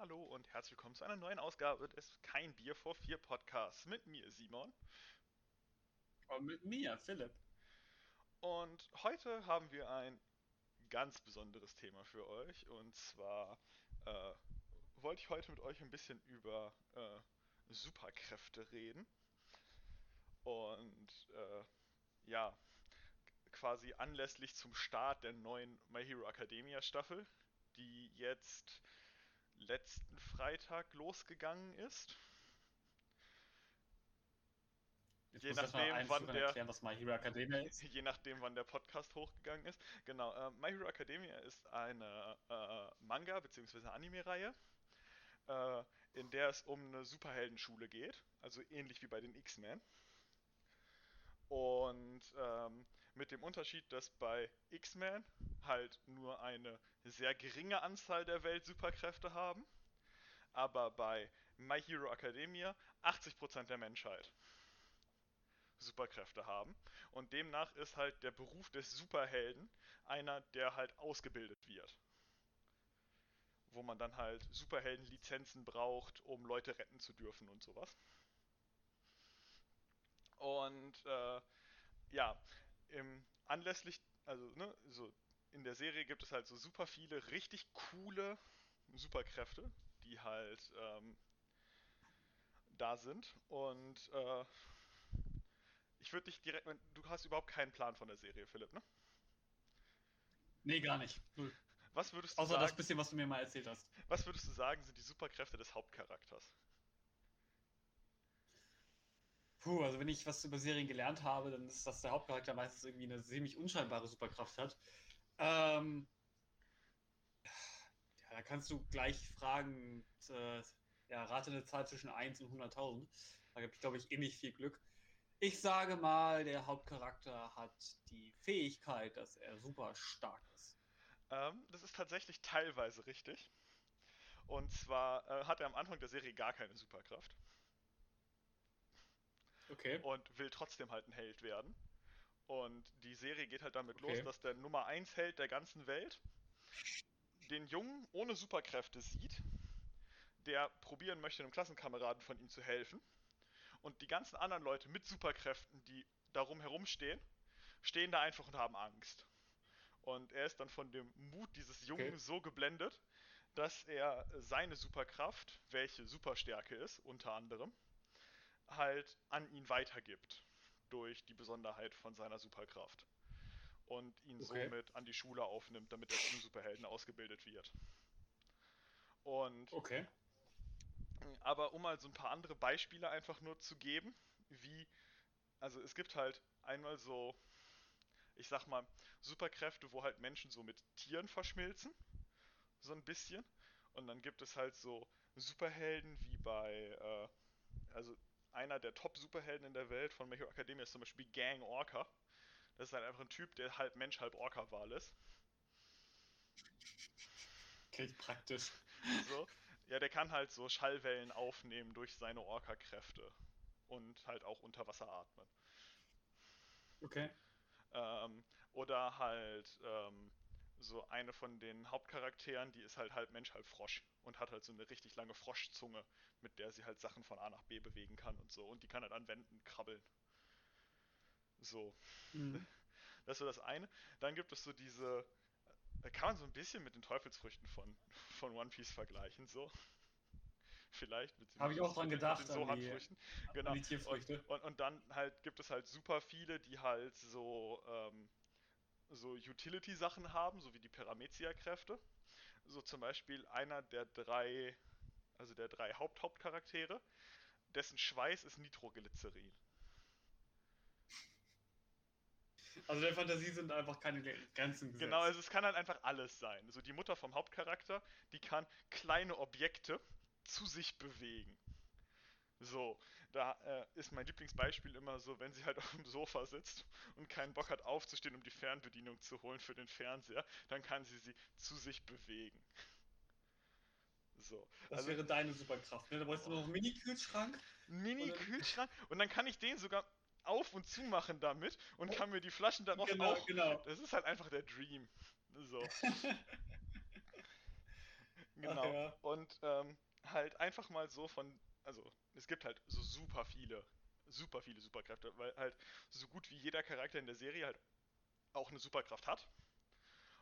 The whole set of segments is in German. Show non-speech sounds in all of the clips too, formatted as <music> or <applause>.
hallo und herzlich willkommen zu einer neuen Ausgabe des Kein Bier vor vier Podcasts mit mir, Simon. Und mit mir, Philipp. Und heute haben wir ein ganz besonderes Thema für euch. Und zwar äh, wollte ich heute mit euch ein bisschen über äh, Superkräfte reden. Und äh, ja, quasi anlässlich zum Start der neuen My Hero Academia Staffel, die jetzt letzten Freitag losgegangen ist. Jetzt Je nachdem, wann der- erklären, was My Hero Academia <laughs> ist. Je nachdem, wann der Podcast hochgegangen ist. Genau, äh, My Hero Academia ist eine äh, Manga- bzw. Anime-Reihe, äh, in der es um eine Superheldenschule geht, also ähnlich wie bei den X-Men. Und ähm, mit dem Unterschied, dass bei X-Men halt nur eine sehr geringe Anzahl der Welt Superkräfte haben, aber bei My Hero Academia 80% der Menschheit Superkräfte haben. Und demnach ist halt der Beruf des Superhelden einer, der halt ausgebildet wird. Wo man dann halt Superheldenlizenzen braucht, um Leute retten zu dürfen und sowas. Und äh, ja, im, anlässlich, also ne, so in der Serie gibt es halt so super viele richtig coole Superkräfte, die halt ähm, da sind. Und äh, ich würde dich direkt, du hast überhaupt keinen Plan von der Serie, Philipp, ne? Nee, gar nicht. Null. Was würdest du Außer das sagen? bisschen, was du mir mal erzählt hast. Was würdest du sagen, sind die Superkräfte des Hauptcharakters? Puh, also wenn ich was über Serien gelernt habe, dann ist, dass der Hauptcharakter meistens irgendwie eine ziemlich unscheinbare Superkraft hat. Ähm, ja, da kannst du gleich fragen, äh, ja, rate eine Zahl zwischen 1 und 100.000. Da habe ich, glaube ich, ähnlich viel Glück. Ich sage mal, der Hauptcharakter hat die Fähigkeit, dass er super stark ist. Ähm, das ist tatsächlich teilweise richtig. Und zwar äh, hat er am Anfang der Serie gar keine Superkraft Okay. und will trotzdem halt ein Held werden. Und die Serie geht halt damit Okay. los, dass der Nummer 1 Held der ganzen Welt den Jungen ohne Superkräfte sieht, der probieren möchte, einem Klassenkameraden von ihm zu helfen. Und die ganzen anderen Leute mit Superkräften, die darum herumstehen, stehen da einfach und haben Angst. Und er ist dann von dem Mut dieses Jungen Okay. so geblendet, dass er seine Superkraft, welche Superstärke ist, unter anderem, halt an ihn weitergibt. Durch die Besonderheit von seiner Superkraft. Und ihn Okay. somit an die Schule aufnimmt, damit er zum Superhelden ausgebildet wird. Und Okay. aber um mal so ein paar andere Beispiele einfach nur zu geben, wie, also es gibt halt einmal so, ich sag mal, Superkräfte, wo halt Menschen so mit Tieren verschmilzen, so ein bisschen. Und dann gibt es halt so Superhelden wie bei, äh, also einer der Top-Superhelden in der Welt von Hero Academia ist zum Beispiel Gang Orca. Das ist halt einfach ein Typ, der halb Mensch, halb Orca-Wal ist. Klingt praktisch. So. Ja, der kann halt so Schallwellen aufnehmen durch seine Orca-Kräfte. Und halt auch unter Wasser atmen. Okay. Ähm, oder halt ähm, so eine von den Hauptcharakteren, die ist halt halb Mensch, halb Frosch. Und hat halt so eine richtig lange Froschzunge, mit der sie halt Sachen von A nach B bewegen kann und so. Und die kann halt an Wänden krabbeln. So. Mhm. <laughs> Das ist so das eine. Dann gibt es so diese. Da kann man so ein bisschen mit den Teufelsfrüchten von, von One Piece vergleichen, so. <laughs> Vielleicht. Habe ich auch dran gedacht, den an die-. Genau. an die Tierfrüchte. Und, und, und dann halt gibt es halt super viele, die halt so, ähm, so Utility-Sachen haben, so wie die Paramezia-Kräfte. So zum Beispiel einer der drei, also der drei Haupt-Hauptcharaktere, dessen Schweiß ist Nitroglycerin. Also der Fantasie sind einfach keine Grenzen gesetzt. Genau, also es kann halt einfach alles sein. So die Mutter vom Hauptcharakter, die kann kleine Objekte zu sich bewegen. So, da äh, ist mein Lieblingsbeispiel immer so, wenn sie halt <laughs> auf dem Sofa sitzt und keinen Bock hat aufzustehen, um die Fernbedienung zu holen für den Fernseher, dann kann sie sie zu sich bewegen. So, das also wäre deine Superkraft. Ne? Da brauchst du noch einen Mini-Kühlschrank. Mini-Kühlschrank und dann kann ich den sogar auf und zu machen damit und kann mir die Flaschen darauf Genau, auch. genau. Das ist halt einfach der Dream. So. <laughs> Genau. Ach ja. Und ähm, halt einfach mal so von, also es gibt halt so super viele, super viele Superkräfte, weil halt so gut wie jeder Charakter in der Serie halt auch eine Superkraft hat.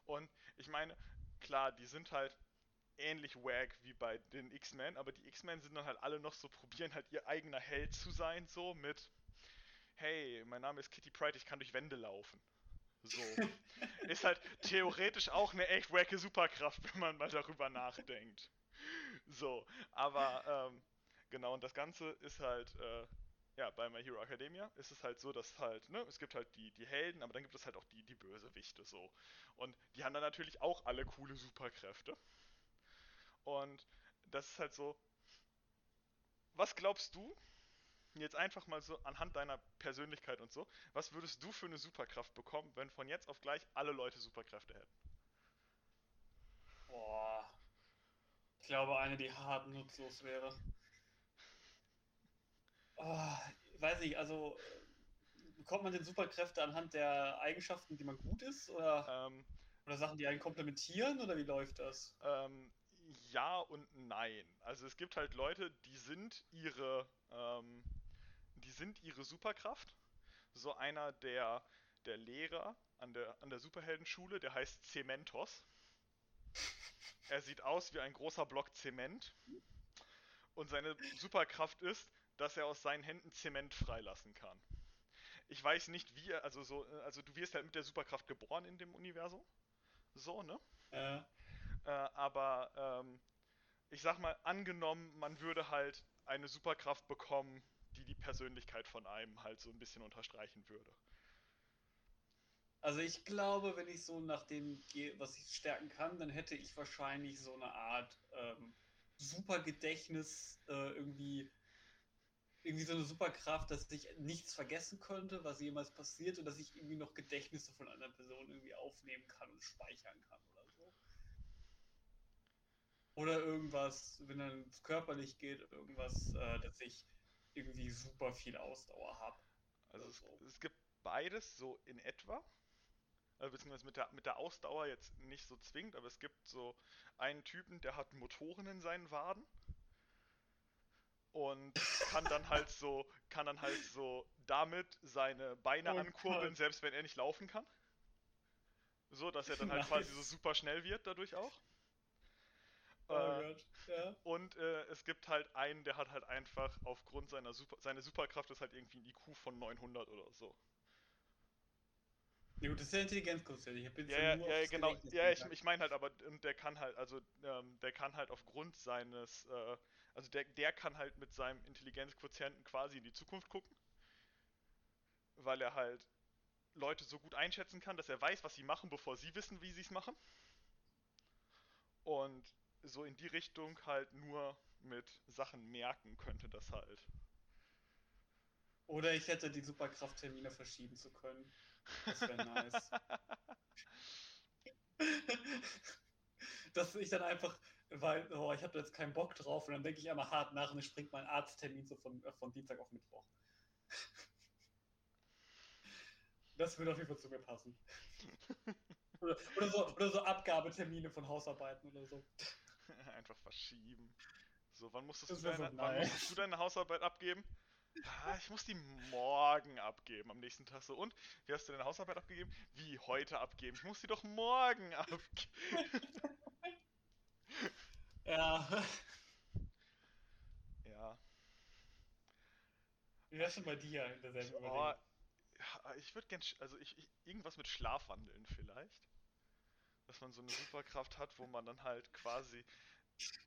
Und ich meine, klar, die sind halt ähnlich wack wie bei den X-Men, aber die X-Men sind dann halt alle noch so, probieren halt ihr eigener Held zu sein, so mit, hey, mein Name ist Kitty Pride, ich kann durch Wände laufen. So. <laughs> ist halt theoretisch auch eine echt wacke Superkraft, wenn man mal darüber nachdenkt. So, aber ähm, genau, und das Ganze ist halt, äh, ja, bei My Hero Academia ist es halt so, dass halt, ne, es gibt halt die, die Helden, aber dann gibt es halt auch die, die Bösewichte so. Und die haben dann natürlich auch alle coole Superkräfte. Und das ist halt so. Was glaubst du, jetzt einfach mal so anhand deiner Persönlichkeit und so, was würdest du für eine Superkraft bekommen, wenn von jetzt auf gleich alle Leute Superkräfte hätten? Boah. Ich glaube, eine, die hart nutzlos wäre. Oh, ich weiß nicht, also bekommt man denn Superkräfte anhand der Eigenschaften, die man gut ist? Oder, Ähm, oder Sachen, die einen komplementieren? Oder wie läuft das? ähm, ja und nein. Also es gibt halt Leute, die sind ihre, ähm, die sind ihre Superkraft. So einer der, der Lehrer an der, an der Superheldenschule, der heißt Cementos. Er sieht aus wie ein großer Block Zement. Und seine Superkraft ist, dass er aus seinen Händen Zement freilassen kann. Ich weiß nicht, wie er, also so, äh, also du wirst halt mit der Superkraft geboren in dem Universum. So, ne? Äh, Äh, aber ähm, ich sag mal, angenommen, man würde halt eine Superkraft bekommen, die die Persönlichkeit von einem halt so ein bisschen unterstreichen würde. also ich glaube, wenn ich so nach dem gehe, was ich stärken kann, dann hätte ich wahrscheinlich so eine Art ähm, Supergedächtnis, äh, irgendwie, irgendwie so eine Superkraft, dass ich nichts vergessen könnte, was jemals passiert und dass ich irgendwie noch Gedächtnisse von einer Person irgendwie aufnehmen kann und speichern kann oder so. Oder irgendwas, wenn dann es körperlich geht, irgendwas, äh, dass ich irgendwie super viel Ausdauer habe. Also Oder es, so. es gibt beides so in etwa. Also beziehungsweise mit der, mit der Ausdauer jetzt nicht so zwingend, aber es gibt so einen Typen, der hat Motoren in seinen Waden. Und kann dann halt so, kann dann halt so damit seine Beine Oh ankurbeln, Gott. selbst wenn er nicht laufen kann. So, dass er dann halt Nice. quasi so super schnell wird dadurch auch. Oh Äh, Gott, ja. und äh, es gibt halt einen, der hat halt einfach aufgrund seiner Super, seine Superkraft ist halt irgendwie ein IQ von 900 oder so. Ja gut, das ist ja Intelligenzquotient. Ich habe jetzt Ja, ja, nur ja, genau. Ja, ich, ich meine halt, aber und der kann halt, also ähm, der kann halt aufgrund seines, äh, also der, der kann halt mit seinem Intelligenzquotienten quasi in die Zukunft gucken, weil er halt Leute so gut einschätzen kann, dass er weiß, was sie machen, bevor sie wissen, wie sie es machen. Und so in die Richtung halt nur mit Sachen merken könnte das halt. Oder ich hätte die Superkraft, Termine verschieben zu können. Das wäre nice. <laughs> Dass ich dann einfach, weil, oh, ich habe jetzt keinen Bock drauf und dann denke ich einmal hart nach und dann springt mein Arzttermin so von, äh, von Dienstag auf Mittwoch. <laughs> Das würde auf jeden Fall zu mir passen. <laughs> Oder, oder, so, oder so Abgabetermine von Hausarbeiten oder so. Einfach verschieben. So, wann musstest, du wär so deine, wann musstest du deine Hausarbeit abgeben? Ah, ich muss die morgen abgeben, am nächsten Tag so. Und, wie hast du deine Hausarbeit abgegeben? Wie, heute abgeben? Ich muss die doch morgen <laughs> abgeben. Ja, Ja. wie wär's schon bei dir in derselben Oh, Überlegung? ja, ich würde gern, also ich, ich, irgendwas mit Schlafwandeln vielleicht. Dass man so eine Superkraft hat, wo man dann halt quasi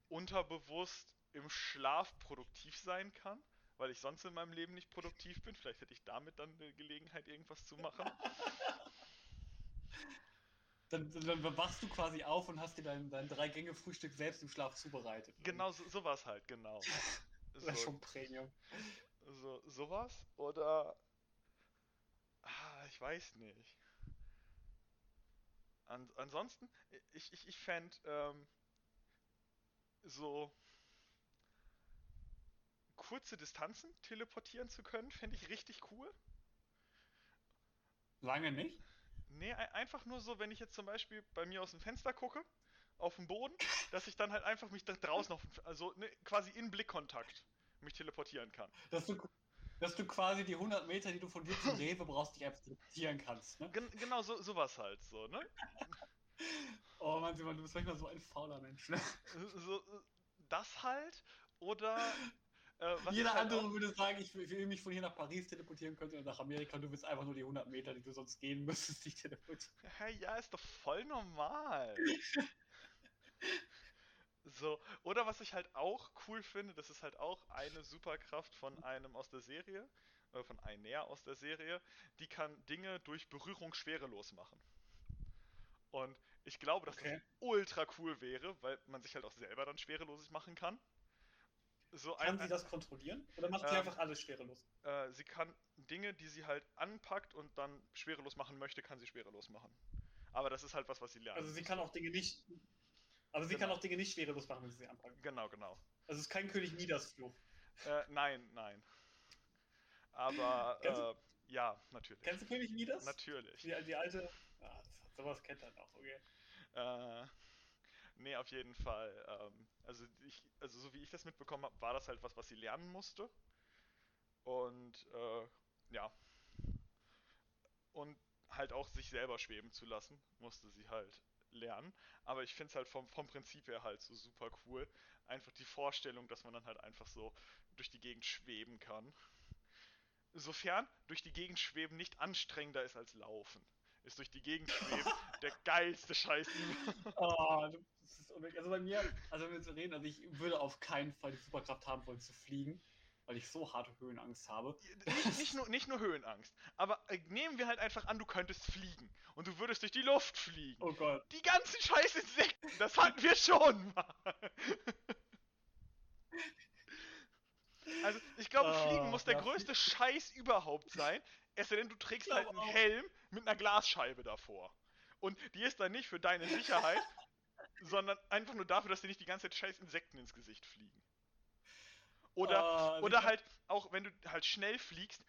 unterbewusst im Schlaf produktiv sein kann, weil ich sonst in meinem Leben nicht produktiv bin. Vielleicht hätte ich damit dann eine Gelegenheit, irgendwas zu machen. <laughs> Dann, dann wachst du quasi auf und hast dir dein, dein Drei-Gänge-Frühstück selbst im Schlaf zubereitet. Genau, so, sowas halt, genau. <laughs> Das wäre So, schon Premium. so, sowas oder ah, ich weiß nicht. An, ansonsten, ich, ich, ich fände ähm, so kurze Distanzen teleportieren zu können, fände ich richtig cool. Lange nicht? Nee, ein- einfach nur so, wenn ich jetzt zum Beispiel bei mir aus dem Fenster gucke auf dem Boden, dass ich dann halt einfach mich da draußen auf, also ne, quasi in Blickkontakt mich teleportieren kann. Dass du, dass du quasi die 100 Meter, die du von dir zum Rewe brauchst, dich einfach teleportieren kannst. Ne? Gen genau, so, sowas halt so, ne? <laughs> Oh Mann, Simon, du bist manchmal so ein fauler Mensch. Ne? So, das halt oder äh, Jeder halt andere würde sagen, ich will mich von hier nach Paris teleportieren könnte oder nach Amerika. Du willst einfach nur die 100 Meter, die du sonst gehen müsstest, <laughs> dich teleportieren. Hey, ja, ist doch voll normal. <laughs> so, oder was ich halt auch cool finde, das ist halt auch eine Superkraft von einem aus der Serie, äh, von einer aus der Serie, die kann Dinge durch Berührung schwerelos machen. Und ich glaube, dass okay. das ultra cool wäre, weil man sich halt auch selber dann schwerelos machen kann. So kann ein, sie das kontrollieren? Oder macht sie ähm, einfach alles schwerelos? Äh, sie kann Dinge, die sie halt anpackt und dann schwerelos machen möchte, kann sie schwerelos machen. Aber das ist halt was, was sie lernt. Also sie kann auch Dinge nicht. Aber sie genau. kann auch Dinge nicht schwerelos machen, wenn sie sie anpackt. Genau, genau. Also es ist kein König Midas Fluch. Äh, nein, nein. Aber äh, ja, natürlich. Kennst du König Midas? Natürlich. Die, die alte. Ah, sowas kennt er noch, okay. Äh, Nee, auf jeden Fall. Ähm, also, ich, also so wie ich das mitbekommen habe, war das halt was, was sie lernen musste. Und äh, ja. Und halt auch sich selber schweben zu lassen, musste sie halt lernen. Aber ich finde es halt vom, vom Prinzip her halt so super cool. Einfach die Vorstellung, dass man dann halt einfach so durch die Gegend schweben kann. Sofern durch die Gegend schweben nicht anstrengender ist als laufen. Ist durch die Gegend schweben <laughs> der geilste Scheiß. oh, also bei mir, also wenn wir zu reden, also ich würde auf keinen Fall die Superkraft haben wollen zu fliegen, weil ich so harte Höhenangst habe. Nicht, nicht, nur, nicht nur Höhenangst, aber äh, nehmen wir halt einfach an, du könntest fliegen und du würdest durch die Luft fliegen. Oh Gott. Die ganzen scheiß Insekten, das hatten wir schon mal. <laughs> Also, ich glaube, oh, Fliegen muss der größte Scheiß überhaupt sein. Es sei denn, du trägst halt einen Helm mit einer Glasscheibe davor. Und die ist dann nicht für deine Sicherheit, <laughs> sondern einfach nur dafür, dass dir nicht die ganze Zeit scheiß Insekten ins Gesicht fliegen. Oder, oh, oder halt, auch wenn du halt schnell fliegst,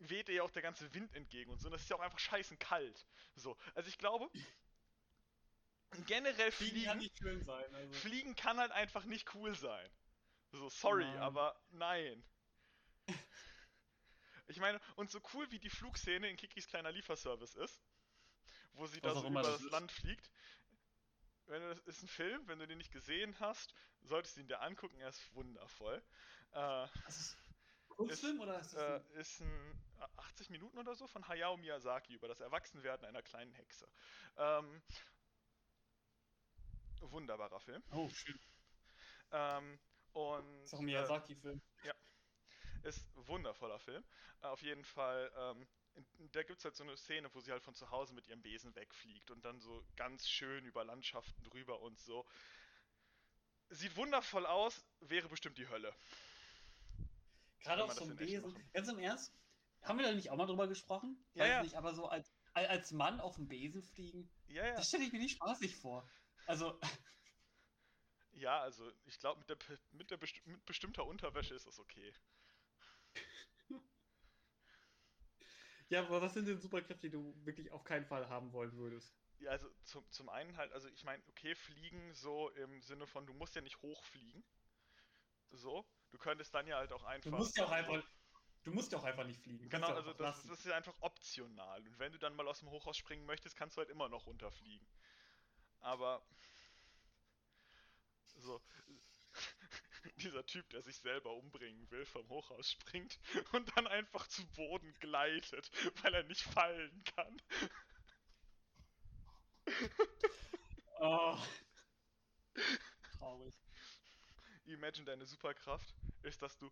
weht dir ja auch der ganze Wind entgegen und so. Und das ist ja auch einfach scheißen kalt. So, also ich glaube, generell fliegen, fliegen kann nicht schön sein. Also. Fliegen kann halt einfach nicht cool sein. So, sorry, nein. aber nein. Ich meine, und so cool wie die Flugszene in Kikis kleiner Lieferservice ist, wo sie Was da so über das, das Land fliegt, wenn du, das ist ein Film, wenn du den nicht gesehen hast, solltest du ihn dir angucken, er ist wundervoll. Äh, ist Kurzfilm ist, oder ist das äh, ist ein 80 Minuten oder so von Hayao Miyazaki über das Erwachsenwerden einer kleinen Hexe. Ähm, wunderbarer Film. Oh, schön. Ähm, und, ist auch ein Miyazaki-Film. Äh, ja. Ist ein wundervoller Film. Auf jeden Fall ähm, da gibt es halt so eine Szene, wo sie halt von zu Hause mit ihrem Besen wegfliegt und dann so ganz schön über Landschaften drüber und so. Sieht wundervoll aus, wäre bestimmt die Hölle. Gerade auf so einem Besen. Ganz im Ernst, haben wir da nicht auch mal drüber gesprochen? Ja, ja. Nicht, aber so als, als Mann auf dem Besen fliegen, ja, ja. das stelle ich mir nicht spaßig vor. Also. Ja, also ich glaube, mit, der, mit, der besti mit bestimmter Unterwäsche ist das okay. Ja, aber was sind denn Superkräfte, die du wirklich auf keinen Fall haben wollen würdest? Ja, also zum, zum einen halt, also ich meine, okay, fliegen so im Sinne von, du musst ja nicht hochfliegen. So, du könntest dann ja halt auch einfach. Du musst ja auch einfach. Du musst ja auch einfach nicht fliegen. Genau, also das, das, ist ja einfach optional. Und wenn du dann mal aus dem Hochhaus springen möchtest, kannst du halt immer noch runterfliegen. Aber so, dieser Typ, der sich selber umbringen will, vom Hochhaus springt und dann einfach zu Boden gleitet, weil er nicht fallen kann. Oh. Traurig. Imagine, deine Superkraft ist, dass du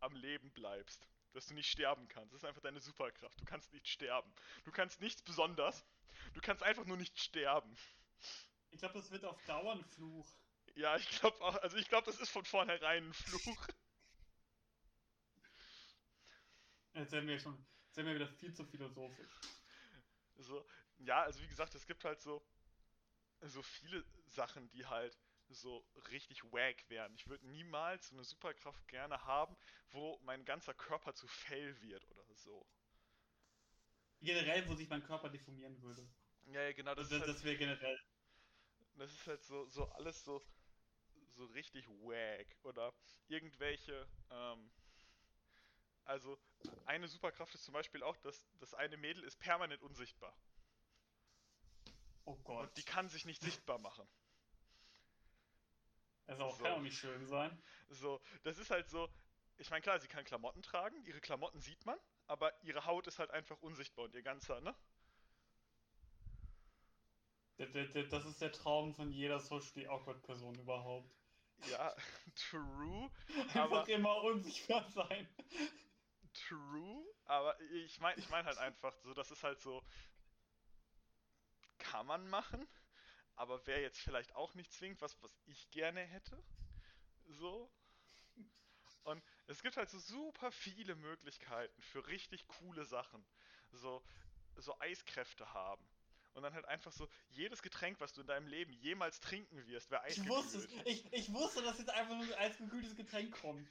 am Leben bleibst. Dass du nicht sterben kannst. Das ist einfach deine Superkraft. Du kannst nicht sterben. Du kannst nichts besonders. Du kannst einfach nur nicht sterben. Ich glaube, das wird auf Dauer ein Fluch. Ja, ich glaube auch. Also ich glaube, das ist von vornherein ein Fluch. Jetzt werden wir schon, jetzt werden wir wieder viel zu philosophisch. So, ja, also wie gesagt, es gibt halt so, so viele Sachen, die halt so richtig wack wären. Ich würde niemals so eine Superkraft gerne haben, wo mein ganzer Körper zu Fell wird oder so. Generell, wo sich mein Körper deformieren würde. Ja, ja genau. Das, das, halt, das wäre generell das ist halt so, so alles so, so richtig wack. Oder irgendwelche, ähm, also eine Superkraft ist zum Beispiel auch, dass das eine Mädel ist permanent unsichtbar. Oh Gott. Und die kann sich nicht sichtbar machen. <laughs> Also auch So. kann auch nicht schön sein. So, das ist halt so, ich meine, klar, sie kann Klamotten tragen, ihre Klamotten sieht man, aber ihre Haut ist halt einfach unsichtbar und ihr ganzer, ne? Das ist der Traum von jeder socially awkward Person überhaupt. Ja, <laughs> true, Einfach aber immer unsichtbar sein. true, aber ich meine, ich meine halt einfach so, das ist halt so, kann man machen, aber wäre jetzt vielleicht auch nicht zwingend was, was ich gerne hätte. So. Und es gibt halt so super viele Möglichkeiten für richtig coole Sachen. So, so Eiskräfte haben. Und dann halt einfach so, jedes Getränk, was du in deinem Leben jemals trinken wirst, wäre Ich wusste es. eisgekühlt. Ich, ich wusste, dass jetzt einfach nur als gekühltes Getränk kommt.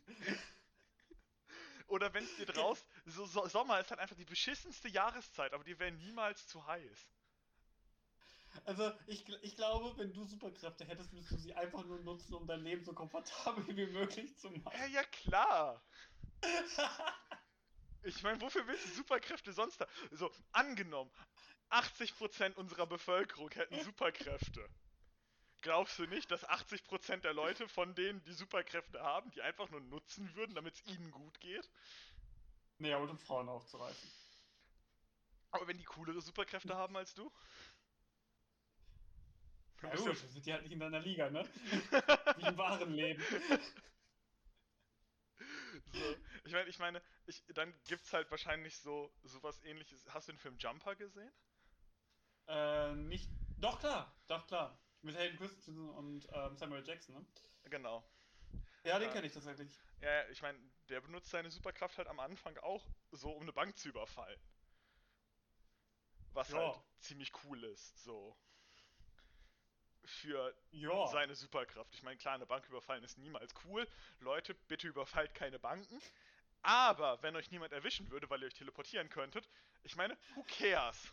Oder wenn es dir draus, so, so Sommer ist halt einfach die beschissenste Jahreszeit, aber die wäre niemals zu heiß. Also ich, ich glaube, wenn du Superkräfte hättest, müsstest du sie einfach nur nutzen, um dein Leben so komfortabel wie möglich zu Ja, machen. ja klar. <laughs> Ich meine, wofür willst du Superkräfte sonst da? So, angenommen, 80% unserer Bevölkerung hätten Superkräfte. Glaubst du nicht, dass 80% der Leute von denen, die Superkräfte haben, die einfach nur nutzen würden, damit es ihnen gut geht? nee, aber um Frauen aufzureißen. Aber wenn die coolere Superkräfte haben als du? Ja bist gut, sind die halt nicht in deiner Liga, ne? <laughs> Wie im wahren Leben. So, ich meine, ich meine, ich, dann gibt's halt wahrscheinlich so sowas ähnliches. Hast du den Film Jumper gesehen? Äh, nicht. Doch klar, doch klar. Mit Hayden Christensen und ähm, Samuel Jackson, ne? Genau. Ja, den Ja. kenne ich tatsächlich. Ja, ja, ich meine, der benutzt seine Superkraft halt am Anfang auch so, um eine Bank zu überfallen. Was Ja. halt ziemlich cool ist, so. Für Ja. seine Superkraft. Ich meine, klar, eine Bank überfallen ist niemals cool. Leute, bitte überfallt keine Banken. Aber wenn euch niemand erwischen würde, weil ihr euch teleportieren könntet, ich meine, who cares?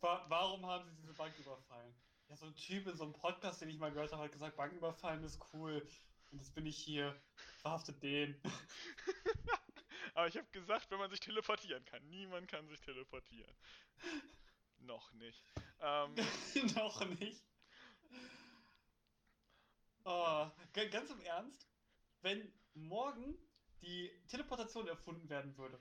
Wa warum haben sie diese Bank überfallen? Ja, so ein Typ in so einem Podcast, den ich mal gehört habe, hat gesagt, Banken überfallen ist cool. Und jetzt bin ich hier, verhaftet den. <laughs> Aber ich habe gesagt, wenn man sich teleportieren kann. Niemand kann sich teleportieren. Noch nicht. Ähm, <laughs> Noch nicht. Oh, ga- ganz im Ernst, wenn morgen die Teleportation erfunden werden würde,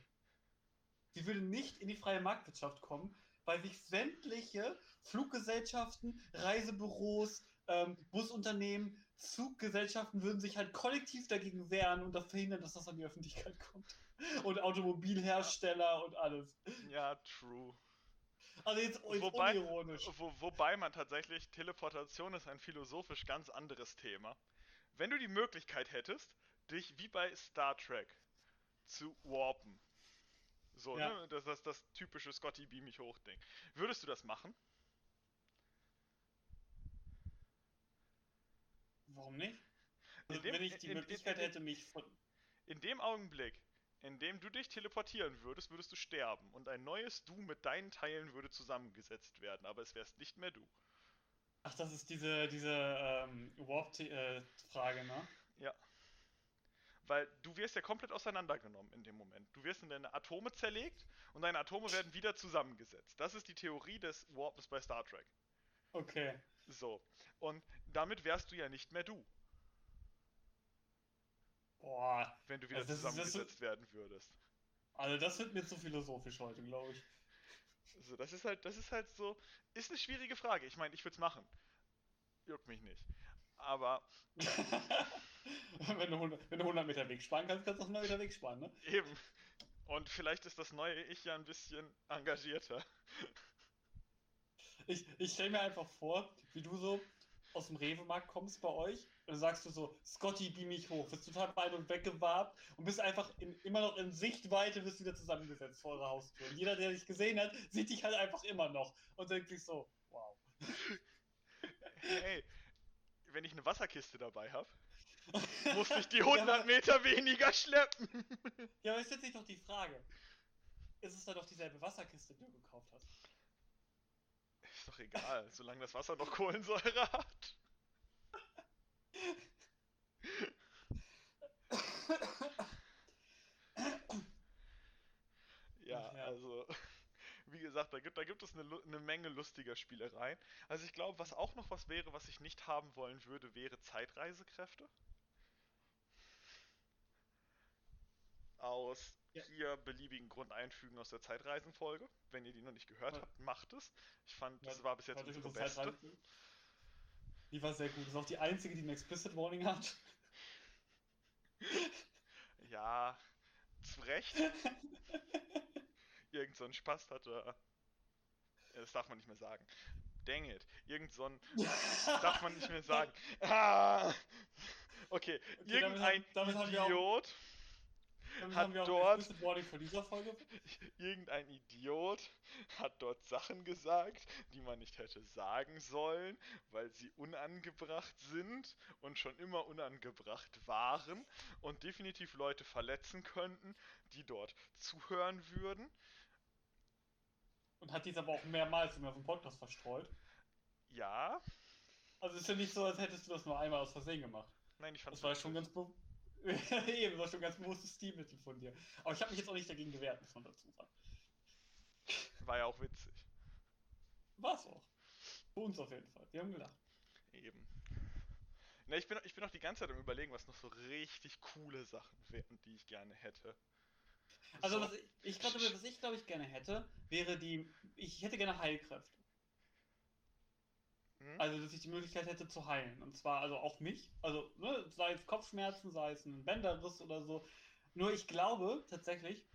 sie würde nicht in die freie Marktwirtschaft kommen, weil sich sämtliche Fluggesellschaften, Reisebüros, ähm, Busunternehmen, Zuggesellschaften würden sich halt kollektiv dagegen wehren und das verhindern, dass das an die Öffentlichkeit kommt. Und Automobilhersteller und alles. ja, true. Also jetzt, jetzt Wobei- unironisch. Wo, wobei man tatsächlich, Teleportation ist ein philosophisch ganz anderes Thema. Wenn du die Möglichkeit hättest, dich wie bei Star Trek zu warpen, so, Ja. ne, das ist das typische Scotty beam mich hoch Ding, würdest du das machen? Warum nicht? Also, In dem- wenn ich die in- in- Möglichkeit in- hätte, mich von. In dem Augenblick, in dem du dich teleportieren würdest, würdest du sterben und ein neues Du mit deinen Teilen würde zusammengesetzt werden, aber es wärst nicht mehr du. Ach, das ist diese, diese ähm, Warp-Frage, ne? Weil du wirst ja komplett auseinandergenommen in dem Moment. Du wirst in deine Atome zerlegt und deine Atome werden wieder zusammengesetzt. Das ist die Theorie des Warpes bei Star Trek. Okay. So. Und damit wärst du ja nicht mehr du, Boah. wenn du wieder Also das ist- das zusammengesetzt werden würdest. Also, das wird mir zu philosophisch heute, glaube ich. So, das ist halt, das ist halt so, ist eine schwierige Frage. Ich meine, ich würde es machen. Juckt mich nicht. Aber <laughs> <laughs> wenn, du 100, wenn du 100 Meter Weg sparen kannst, kannst du auch 100 Meter Weg sparen, ne? eben. Und vielleicht ist das neue Ich ja ein bisschen engagierter. Ich, ich stelle mir einfach vor, wie du so aus dem Rewe-Markt kommst bei euch und dann sagst du so, Scotty, beam mich hoch, bist total weit und weggewarbt und bist einfach in, immer noch in Sichtweite, bist wieder zusammengesetzt vor eurer Haustür. Und jeder, der dich gesehen hat, sieht dich halt einfach immer noch und denkt sich so, wow. <laughs> Hey, wenn ich eine Wasserkiste dabei habe, <laughs> muss ich die 100 Meter weniger schleppen. <laughs> Ja, aber ist jetzt nicht doch die Frage. Ist es dann doch dieselbe Wasserkiste, die du gekauft hast? Ist doch egal, solange das Wasser noch Kohlensäure hat. Ja, Ja. also, wie gesagt, da gibt, da gibt es eine, eine Menge lustiger Spielereien. Also ich glaube, was auch noch was wäre, was ich nicht haben wollen würde, wäre Zeitreisekräfte. Aus Ja. hier beliebigen Grund einfügen aus der Zeitreisenfolge. Wenn ihr die noch nicht gehört Ja. habt, macht es. Ich fand, das war bis jetzt unsere beste. Die war sehr gut. Das ist auch die einzige, die ein Explicit Warning hat. <laughs> Ja, zu Recht. <laughs> Irgend so ein Spast hatte. Das darf man nicht mehr sagen. Dang it. Irgend so ein. Darf man nicht mehr sagen. Ah! Okay, Okay, damit irgendein damit auch- Idiot, Damit Hat dort- <laughs> irgendein Idiot hat dort Sachen gesagt, die man nicht hätte sagen sollen, weil sie unangebracht sind und schon immer unangebracht waren und definitiv Leute verletzen könnten, die dort zuhören würden. Und hat dies aber auch mehrmals in unserem Podcast verstreut. Ja, Also es ist ja nicht so, als hättest du das nur einmal aus Versehen gemacht. nein, ich fand Das war schon ganz <laughs> Eben, das war schon ganz bewusstes Stilmittel von dir. Aber ich habe mich jetzt auch nicht dagegen gewehrt, muss man dazu sagen. war ja auch witzig. War's auch. Für uns auf jeden Fall. Wir haben gelacht. Eben. Na, ich bin, ich bin auch die ganze Zeit am überlegen, was noch so richtig coole Sachen wären, die ich gerne hätte. Also So, was ich, ich glaube, was ich glaube ich gerne hätte, wäre die. Ich hätte gerne Heilkräfte. Hm? Also dass ich die Möglichkeit hätte zu heilen. Und zwar also auch mich. Also, ne, sei es Kopfschmerzen, sei es ein Bänderriss oder so. Nur ich glaube tatsächlich,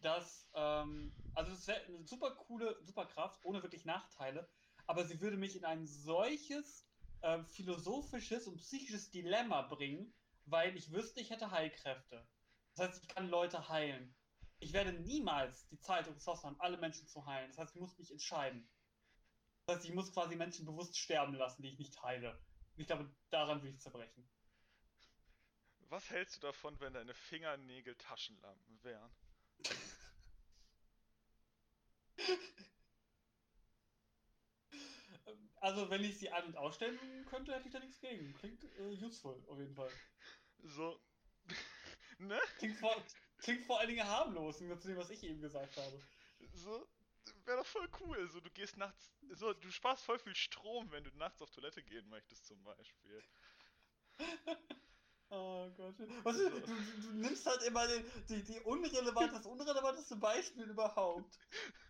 dass, ähm, also es wäre eine super coole Superkraft, ohne wirklich Nachteile, aber sie würde mich in ein solches ähm, philosophisches und psychisches Dilemma bringen, weil ich wüsste, ich hätte Heilkräfte. Das heißt, ich kann Leute heilen. Ich werde niemals die Zeit und Ressourcen haben, alle Menschen zu heilen. Das heißt, ich muss mich entscheiden. Das heißt, ich muss quasi Menschen bewusst sterben lassen, die ich nicht heile. Ich glaube, daran will ich zerbrechen. Was hältst du davon, wenn deine Fingernägel Taschenlampen wären? <laughs> Also, wenn ich sie an- und ausstellen könnte, hätte ich da nichts gegen. Klingt äh, useful, auf jeden Fall. So. <laughs> ne? Klingt vor, klingt vor allen Dingen harmlos, im zu dem, was ich eben gesagt habe. So. Wäre doch voll cool. So, du gehst nachts. So, du sparst voll viel Strom, wenn du nachts auf Toilette gehen möchtest, zum Beispiel. <laughs> Oh Gott. Was, du, du, du nimmst halt immer den, die, die unrelevant, das unrelevanteste Beispiel überhaupt. <laughs>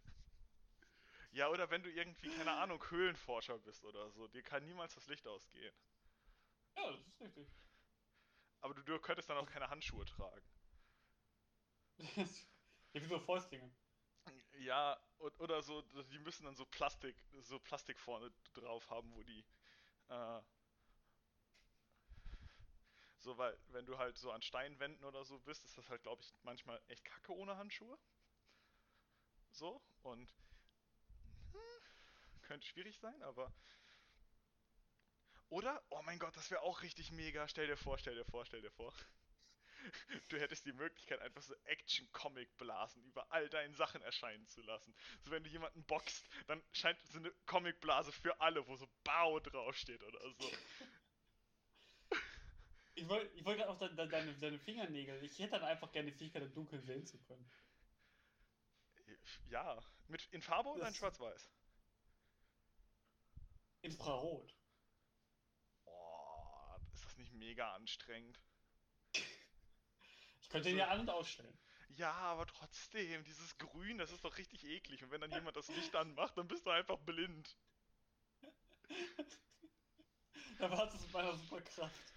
Ja, oder wenn du irgendwie, keine Ahnung, Höhlenforscher bist oder so, dir kann niemals das Licht ausgehen. Ja, das ist richtig. Aber du, du könntest dann auch keine Handschuhe tragen. <laughs> ja, wie so Fäustlinge. Ja, oder so, die müssen dann so Plastik, so Plastik vorne drauf haben, wo die, äh, so, weil, wenn du halt so an Steinwänden oder so bist, ist das halt, glaube ich, manchmal echt kacke ohne Handschuhe. So, und, hm, könnte schwierig sein, aber, oder, oh mein Gott, das wäre auch richtig mega, stell dir vor, stell dir vor, stell dir vor. <laughs> Du hättest die Möglichkeit, einfach so Action-Comic-Blasen über all deinen Sachen erscheinen zu lassen. So, wenn du jemanden boxt, dann scheint so eine Comic-Blase für alle, wo so Bao draufsteht oder so. <laughs> Ich wollte ich wollt gerade auch de, de, deine, deine Fingernägel. Ich hätte dann einfach gerne die Fähigkeit, im Dunkeln sehen zu können. Ja, mit, in Farbe oder in Schwarz-Weiß? Infrarot. Oh, ist das nicht mega anstrengend? Ich könnte ihn So. ja an- und ausstellen. Ja, aber trotzdem, dieses Grün, das ist doch richtig eklig. Und wenn dann jemand das Licht anmacht, dann bist du einfach blind. <laughs> Da war es mit meiner Superkraft.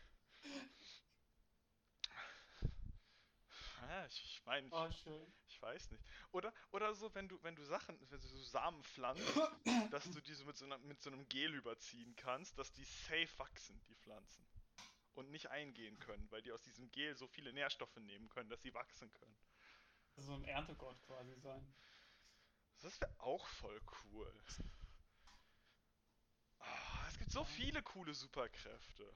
Ja, ich, ich meine, Oh, schön. Ich weiß nicht. Oder, oder so, wenn du, wenn du Sachen, wenn du so Samen pflanzt, <coughs> dass du diese mit so, einer, mit so einem Gel überziehen kannst, dass die safe wachsen, die Pflanzen. Und nicht eingehen können, weil die aus diesem Gel so viele Nährstoffe nehmen können, dass sie wachsen können. So ein Erntegott quasi sein. Das wäre auch voll cool. Ah, es gibt so viele coole Superkräfte.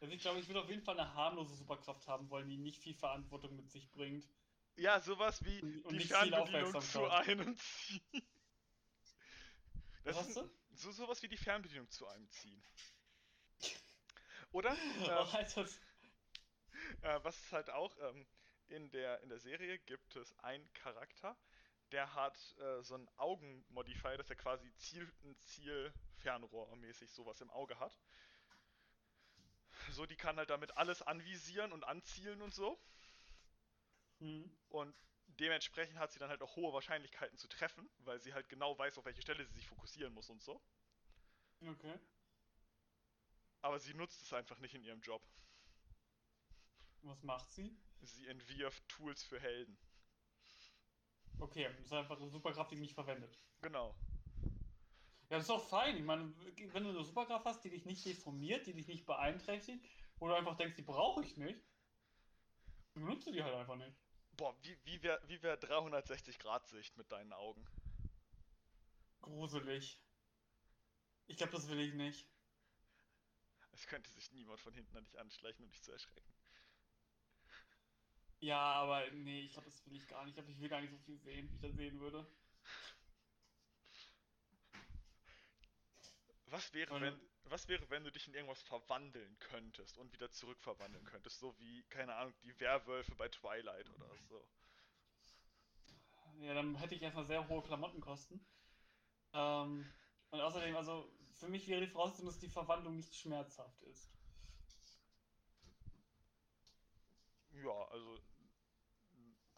Also ich glaube, ich würde auf jeden Fall eine harmlose Superkraft haben wollen, die nicht viel Verantwortung mit sich bringt. Ja, sowas wie Und- und die Fernbedienung zu einem ziehen. Das Was ist ein- so sowas wie die Fernbedienung zu einem ziehen. Oder? <laughs> Oh, Äh, äh, was ist halt auch, ähm, in der, in der Serie gibt es einen Charakter, der hat äh, so einen Augenmodifier, dass er quasi Ziel, ein Ziel-Fernrohr-mäßig sowas im Auge hat. So, die kann halt damit alles anvisieren und anzielen und so. hm. Und dementsprechend hat sie dann halt auch hohe Wahrscheinlichkeiten zu treffen, weil sie halt genau weiß, auf welche Stelle sie sich fokussieren muss und so. Okay. Aber sie nutzt es einfach nicht in ihrem Job. Was macht sie? Sie entwirft Tools für Helden. Okay, das ist einfach eine Superkraft, die nicht verwendet. Genau. Ja, das ist auch fein. Ich meine, wenn du eine Superkraft hast, die dich nicht deformiert, die dich nicht beeinträchtigt, wo du einfach denkst, die brauche ich nicht, dann benutzt du die halt einfach nicht. Boah, wie, wie wäre wie wär 360-Grad-Sicht mit deinen Augen? Gruselig. Ich glaube, das will ich nicht. Es könnte sich niemand von hinten an dich anschleichen und dich zu erschrecken. Ja, aber nee, ich glaube, das will ich gar nicht. Ich glaube, ich will gar nicht so viel sehen, wie ich das sehen würde. Was wäre, Weil- wenn, was wäre, wenn du dich in irgendwas verwandeln könntest und wieder zurückverwandeln könntest? So wie, keine Ahnung, die Werwölfe bei Twilight oder so. Ja, dann hätte ich erstmal sehr hohe Klamottenkosten. Ähm, und außerdem, also für mich wäre die Voraussetzung, dass die Verwandlung nicht schmerzhaft ist. Ja, also.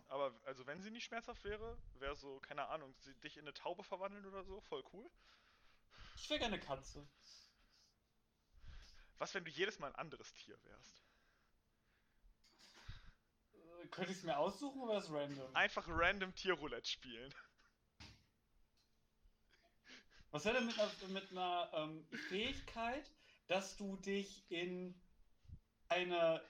Aber, also, wenn sie nicht schmerzhaft wäre, wäre so, keine Ahnung, sie, dich in eine Taube verwandeln oder so, voll cool. Ich wäre gerne Katze. Was, wenn du jedes Mal ein anderes Tier wärst? Äh, Könnte ich es mir aussuchen oder ist random? Einfach random Tierroulette spielen. Was wäre denn mit einer, mit einer ähm, Fähigkeit, dass du dich in eine,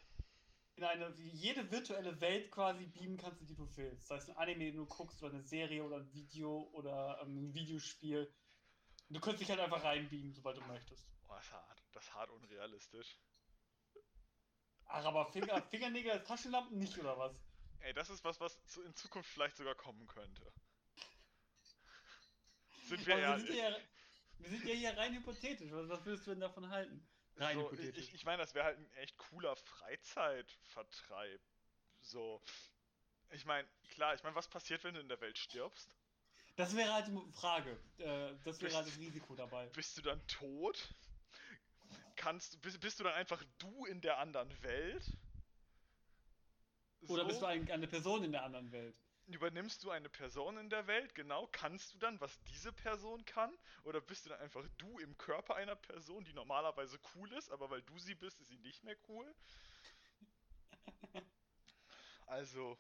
in eine, jede virtuelle Welt quasi beamen kannst, in die du willst? Sei es ein Anime, den du guckst, oder eine Serie oder ein Video oder ähm, ein Videospiel. Du könntest dich halt einfach reinbeamen, sobald du möchtest. Oh, das ist hart. Das ist hart unrealistisch. Ach, aber Finger, Fingernägel Taschenlampen nicht, oder was? Ey, das ist was, was in Zukunft vielleicht sogar kommen könnte. Sind wir wir, sind ja, wir sind ja hier rein hypothetisch. Was, was würdest du denn davon halten? Rein so, hypothetisch. ich ich meine, das wäre halt ein echt cooler Freizeitvertreib. So. Ich meine, klar, ich meine, was passiert, wenn du in der Welt stirbst? Das wäre halt die Frage. Äh, das wäre halt das Risiko dabei. Bist du dann tot? Kannst, bist, bist du dann einfach du in der anderen Welt? Oder So? bist du ein, eine Person in der anderen Welt? Übernimmst du eine Person in der Welt, genau? Kannst du dann, was diese Person kann? Oder bist du dann einfach du im Körper einer Person, die normalerweise cool ist, aber weil du sie bist, ist sie nicht mehr cool? <laughs> Also,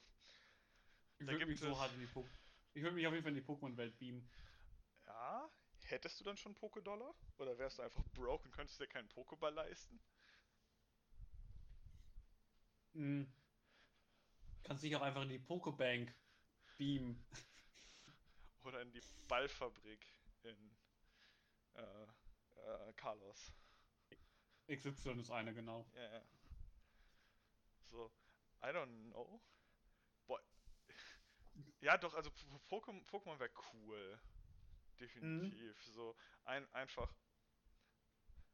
Ich würde mich so hart in die Pokémon. Ich würde mich auf jeden Fall in die Pokémon-Welt beamen. ja, hättest du dann schon Pokédollar? Oder wärst du einfach broke und könntest dir keinen Pokéball leisten? Mhm. Kannst dich auch einfach in die Pokébank beamen. Oder in die Ballfabrik in äh, äh, Carlos. XY ist eine, genau. Ja, ja. So, I don't know. Boah. Ja, doch, also Pokémon, Pokémon wäre cool. Definitiv. So, ein, einfach.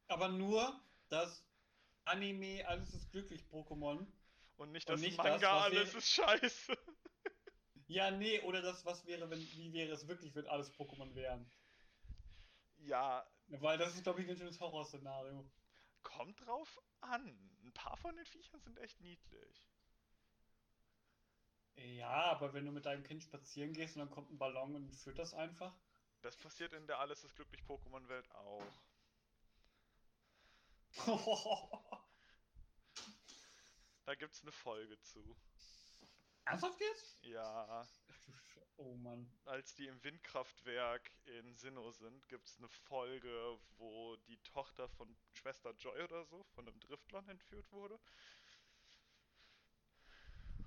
Aber nur das Anime, alles ist glücklich Pokémon. Und nicht Und das nicht Manga, das, alles ist scheiße. Ja, nee, oder das, was wäre, wenn, wie wäre es wirklich, wenn alles Pokémon wären? Ja, Weil das ist, glaube ich, ein schönes Horrorszenario. kommt drauf an. Ein paar von den Viechern sind echt niedlich. Ja, aber wenn du mit deinem Kind spazieren gehst und dann kommt ein Ballon und führt das einfach. Das passiert in der Alles ist glücklich Pokémon-Welt auch. <laughs> Da gibt's eine Folge zu. Ernsthaft jetzt? Ja, oh Mann. als die im Windkraftwerk in Sinnoh sind, gibt's eine Folge, wo die Tochter von Schwester Joy oder so von einem Driftlon entführt wurde.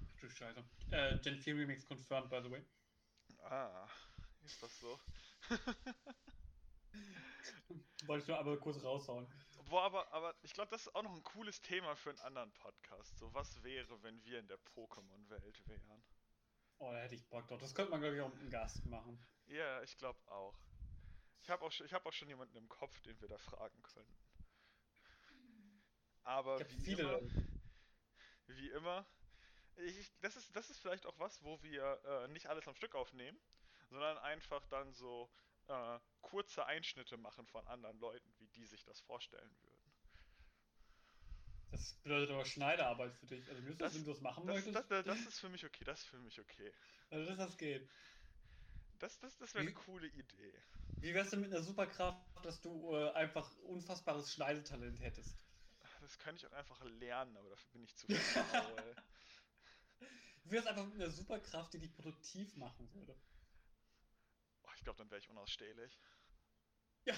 Ach du Scheiße. Äh, Gen 4 Remix confirmed, by the way. Ah, ist das so? <laughs> Wollte ich nur aber kurz raushauen. Boah, aber, aber ich glaube, das ist auch noch ein cooles Thema für einen anderen Podcast. So, was wäre, wenn wir in der Pokémon-Welt wären? Oh, da hätte ich Bock drauf. Das könnte man, glaube ich, auch mit einem Gast machen. Ja, ich glaube auch. Ich habe auch, schon- ich hab auch schon jemanden im Kopf, den wir da fragen können. Aber wie viele immer, Leute. wie immer, ich, das, ist, das ist vielleicht auch was, wo wir äh, nicht alles am Stück aufnehmen, sondern einfach dann so äh, kurze Einschnitte machen von anderen Leuten, die sich das vorstellen würden. Das bedeutet aber Schneiderarbeit für dich. Also, müsstest Das- du, das machen Das, möchtest, das, das, ist für mich okay, das ist für mich okay. also das, das geht. Das, das, das wäre eine coole Idee. Wie wär's denn mit einer Superkraft, dass du äh, einfach unfassbares Schneidetalent hättest? Das kann ich auch einfach lernen, aber dafür bin ich zu <laughs> faul. Wie wär's einfach mit einer Superkraft, die dich produktiv machen würde? Oh, ich glaube, dann wäre ich unausstehlich. Ja.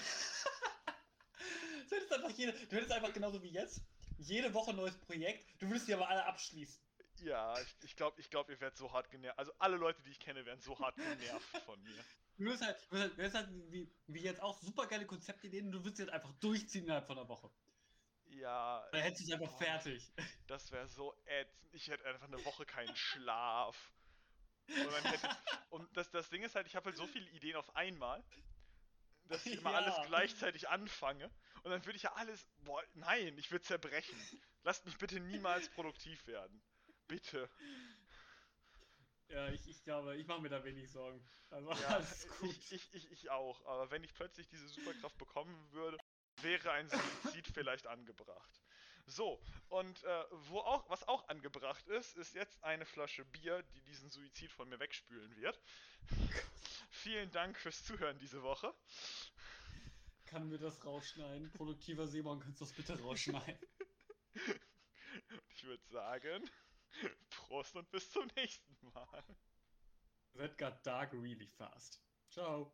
Du hättest einfach jede, du hättest einfach genauso wie jetzt jede Woche ein neues Projekt. Du würdest die aber alle abschließen. Ja, ich, ich glaube, ich glaub, ihr werdet so hart genervt. Also alle Leute, die ich kenne, werden so hart genervt von mir. Du würdest halt, du würdest halt, du würdest halt wie, wie jetzt auch super geile Konzeptideen und du würdest jetzt einfach durchziehen innerhalb von einer Woche. Ja, Dann hättest du es einfach fertig. das wäre so ätzend. Ich hätte einfach eine Woche keinen Schlaf. Und, hätte, und das, das Ding ist halt, ich habe halt so viele Ideen auf einmal, dass ich immer <laughs> Ja. alles gleichzeitig anfange. Und dann würde ich ja alles. Boah, nein, ich würde zerbrechen. Lasst mich bitte niemals <laughs> produktiv werden. Bitte. Ja, ich, ich glaube, ich mache mir da wenig Sorgen. Also Ja, alles gut. ich, ich, ich, ich auch. Aber wenn ich plötzlich diese Superkraft bekommen würde, wäre ein Suizid <laughs> vielleicht angebracht. So, und äh, wo auch, was auch angebracht ist, ist jetzt eine Flasche Bier, die diesen Suizid von mir wegspülen wird. <laughs> Vielen Dank fürs Zuhören diese Woche. Kann mir das rausschneiden? Produktiver Simon, kannst du das bitte rausschneiden? Ich würde sagen, Prost und bis zum nächsten Mal. That got dark really fast. Ciao.